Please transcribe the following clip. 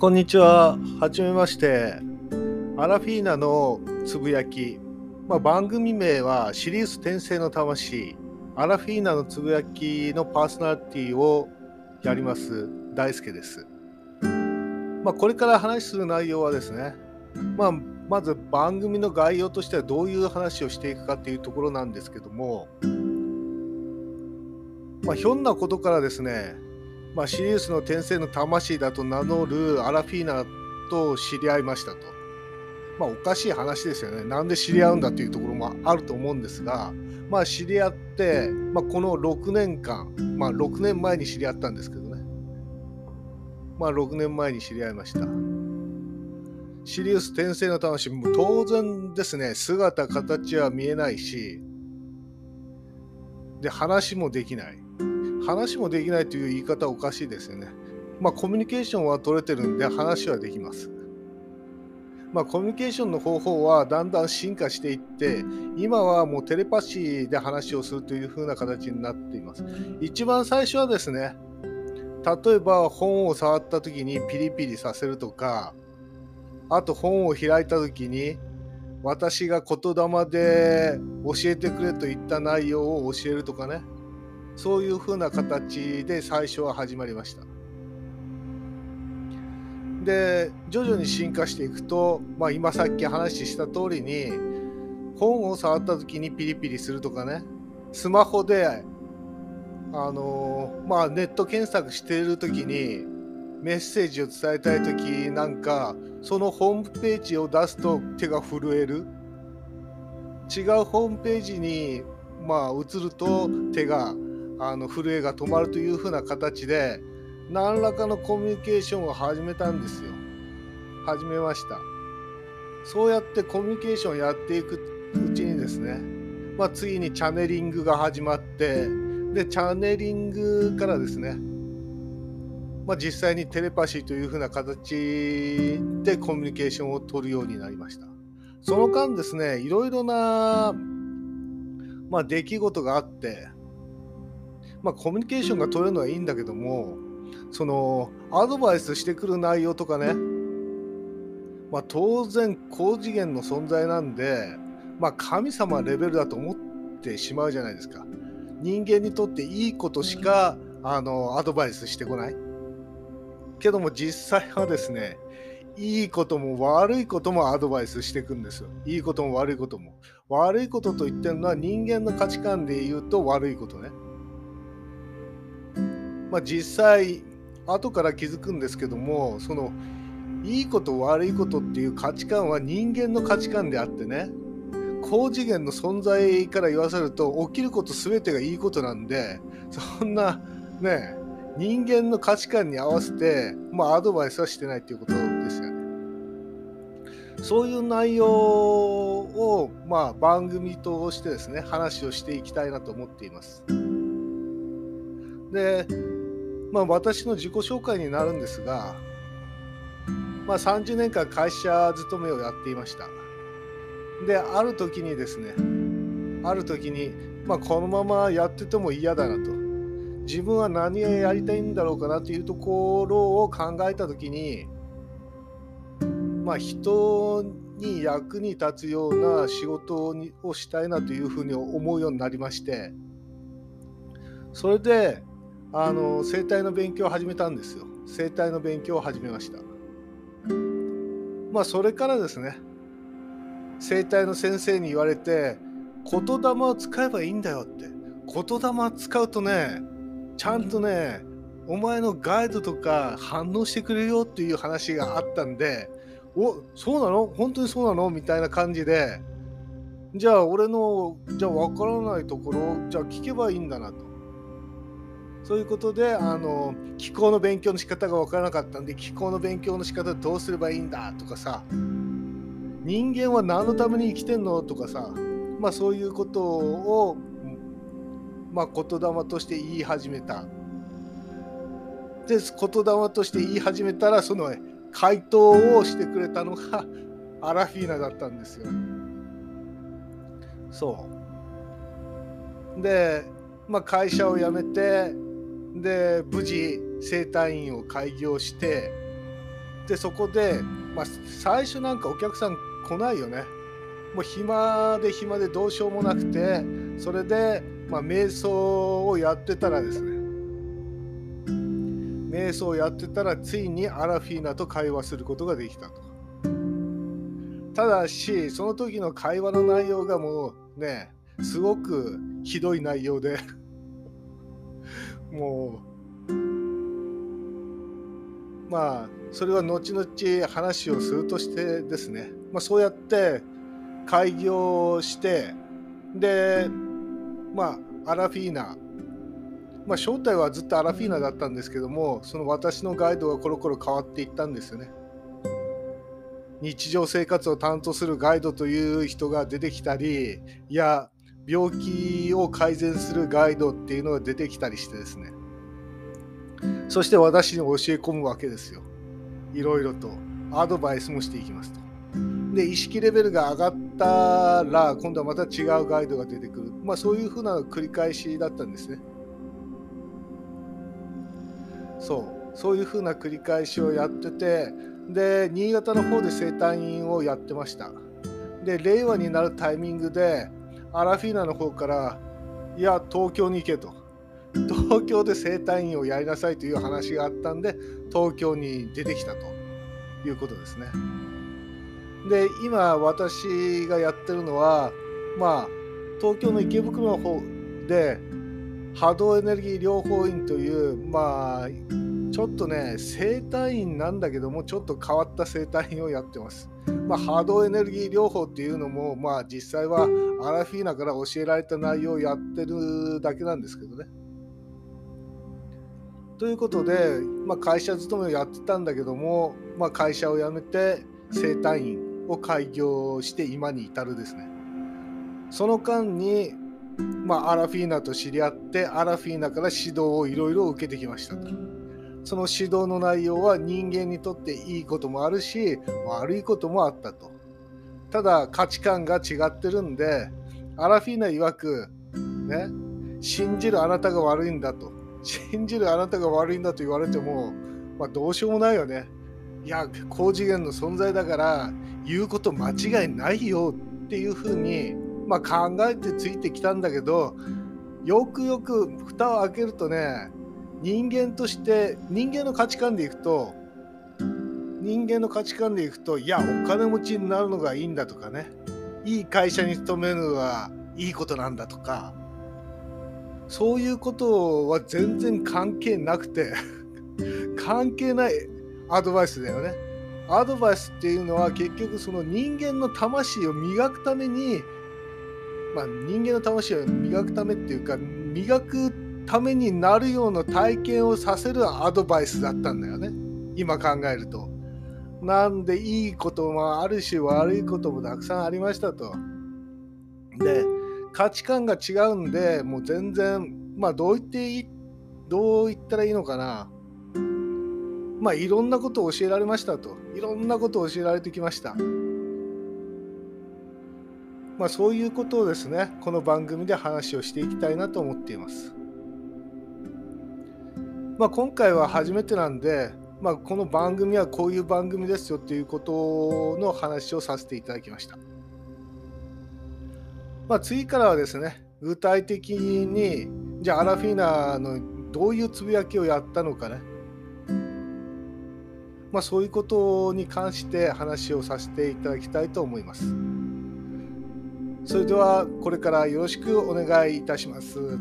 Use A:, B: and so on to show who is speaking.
A: こんにちは。はじめまして。アラフィーナのつぶやき。まあ、番組名はシリウス転生の魂。アラフィーナのつぶやきのパーソナリティをやります大輔です。まあ、これから話する内容はですね、まあ、まず番組の概要としてはどういう話をしていくかっていうところなんですけども、まあ、ひょんなことからですね、まあ、シリウスの転生の魂だと名乗るアラフィーナと知り合いましたと。まあ、おかしい話ですよね。なんで知り合うんだっていうところもあると思うんですが、まあ、知り合って、まあ、この6年間、まあ、6年前に知り合ったんですけどね。まあ、6年前に知り合いました。シリウス転生の魂、も当然ですね、姿、形は見えないし、で、話もできない。話もできないという言い方おかしいですよね。まあ、コミュニケーションは取れてるんで話はできます。まあ、コミュニケーションの方法はだんだん進化していって、今はもうテレパシーで話をするという風な形になっています。一番最初はですね、例えば本を触った時にピリピリさせるとか、あと本を開いた時に私が言霊で教えてくれといった内容を教えるとかね、そういう風な形で最初は始まりました。で徐々に進化していくと、まあ、今さっき話した通りに本を触った時にピリピリするとかねスマホであのまあネット検索している時にメッセージを伝えたい時なんかそのホームページを出すと手が震える違うホームページにまあ移ると手があの震えが止まるという風な形で何らかのコミュニケーションを始めたんですよ。始めました。そうやってコミュニケーションをやっていくうちにですね、まあ、次にチャネリングが始まって、で、チャネリングからですね、まあ、実際にテレパシーという風な形でコミュニケーションを取るようになりました。その間ですね、いろいろな、まあ、出来事があって、まあ、コミュニケーションが取れるのはいいんだけども、そのアドバイスしてくる内容とかね、まあ、当然高次元の存在なんで、まあ、神様レベルだと思ってしまうじゃないですか。人間にとっていいことしかあのアドバイスしてこない。けども実際はですねいいことも悪いこともアドバイスしていくんですよ。いいことも悪いことも。悪いことと言ってるのは人間の価値観で言うと悪いことね。まあ、実際後から気づくんですけどもそのいいこと悪いことっていう価値観は人間の価値観であってね高次元の存在から言わせると起きること全てがいいことなんでそんなね人間の価値観に合わせて、まあ、アドバイスはしてないっていうことですよね。そういう内容を、まあ、番組としてですね話をしていきたいなと思っています。でまあ、私の自己紹介になるんですが、まあ、30年間会社勤めをやっていました。で、ある時にですね、ある時に、まあ、このままやってても嫌だなと。自分は何をやりたいんだろうかなというところを考えた時に、まあ、人に役に立つような仕事をしたいなというふうに思うようになりまして、それで、あの生態の勉強を始めたんですよ。生態の勉強を始めました。まあそれからですね、生態の先生に言われて、言霊を使えばいいんだよって。言霊を使うとね、ちゃんとね、お前のガイドとか反応してくれるよっていう話があったんで、おそうなの？本当にそうなの？みたいな感じで、じゃあ俺の、じゃあ分からないところ、じゃあ聞けばいいんだなと。そういうことで、あの、気候の勉強の仕方が分からなかったんで、気候の勉強の仕方どうすればいいんだとかさ、人間は何のために生きてんのとかさ、まあそういうことを、まあ言霊として言い始めた。で、言霊として言い始めたら、その回答をしてくれたのがアラフィーナだったんですよ。そう。で、まあ会社を辞めて、で無事整体院を開業してでそこで、まあ、最初なんかお客さん来ないよね。もう暇で暇でどうしようもなくてそれで、まあ、瞑想をやってたらですね。瞑想をやってたらついにアラフィーナと会話することができたと。ただしその時の会話の内容がもうねすごくひどい内容で。もうまあそれは後々話をするとしてですね、まあ、そうやって開業してでまあアラフィーナ。まあ正体はずっとアラフィーナだったんですけどもその私のガイドがコロコロ変わっていったんですよね。日常生活を担当するガイドという人が出てきたりいや病気を改善するガイドっていうのが出てきたりしてですね。そして私に教え込むわけですよ。いろいろと。アドバイスもしていきますと。で意識レベルが上がったら今度はまた違うガイドが出てくる。まあそういうふうな繰り返しだったんですね。そう。そういうふうな繰り返しをやっててで新潟の方で生誕院をやってました。で令和になるタイミングでアラフィーナの方からいや東京に行けと東京で生誕院をやりなさいという話があったんで東京に出てきたということですねで今私がやってるのはまあ東京の池袋の方で波動エネルギー療法院というまあちょっとね生体院なんだけどもちょっと変わった生体院をやってます。まあ、波動エネルギー療法っていうのもまあ実際はアラフィーナから教えられた内容をやってるだけなんですけどね。ということで、まあ、会社勤めをやってたんだけども、まあ、会社を辞めて生体院を開業して今に至るですね。その間に、まあ、アラフィーナと知り合ってアラフィーナから指導をいろいろ受けてきましたと。その指導の内容は人間にとっていいこともあるし悪いこともあったと。ただ価値観が違ってるんでアラフィーナ曰くね信じるあなたが悪いんだと信じるあなたが悪いんだと言われても、まあ、どうしようもないよね。いや高次元の存在だから言うこと間違いないよっていうふうに、まあ、考えてついてきたんだけどよくよく蓋を開けるとね人間として人間の価値観でいくと人間の価値観でいくといやお金持ちになるのがいいんだとかねいい会社に勤めるのはいいことなんだとかそういうことは全然関係なくて 関係ないアドバイスだよね。アドバイスっていうのは結局その人間の魂を磨くためにまあ人間の魂を磨くためっていうか磨くためになるような体験をさせるアドバイスだったんだよね。今考えると。なんでいいこともあるし悪いこともたくさんありましたと。で価値観が違うんでもう全然まあどう言っていいどう言ったらいいのかな。まあいろんなことを教えられましたと。いろんなことを教えられてきました。まあそういうことをですねこの番組で話をしていきたいなと思っています。まあ、今回は初めてなんで、まあ、この番組はこういう番組ですよっていうことの話をさせていただきました。まあ、次からはですね、具体的に、じゃあアラフィーナのどういうつぶやきをやったのかね、まあ、そういうことに関して話をさせていただきたいと思います。それではこれからよろしくお願いいたします。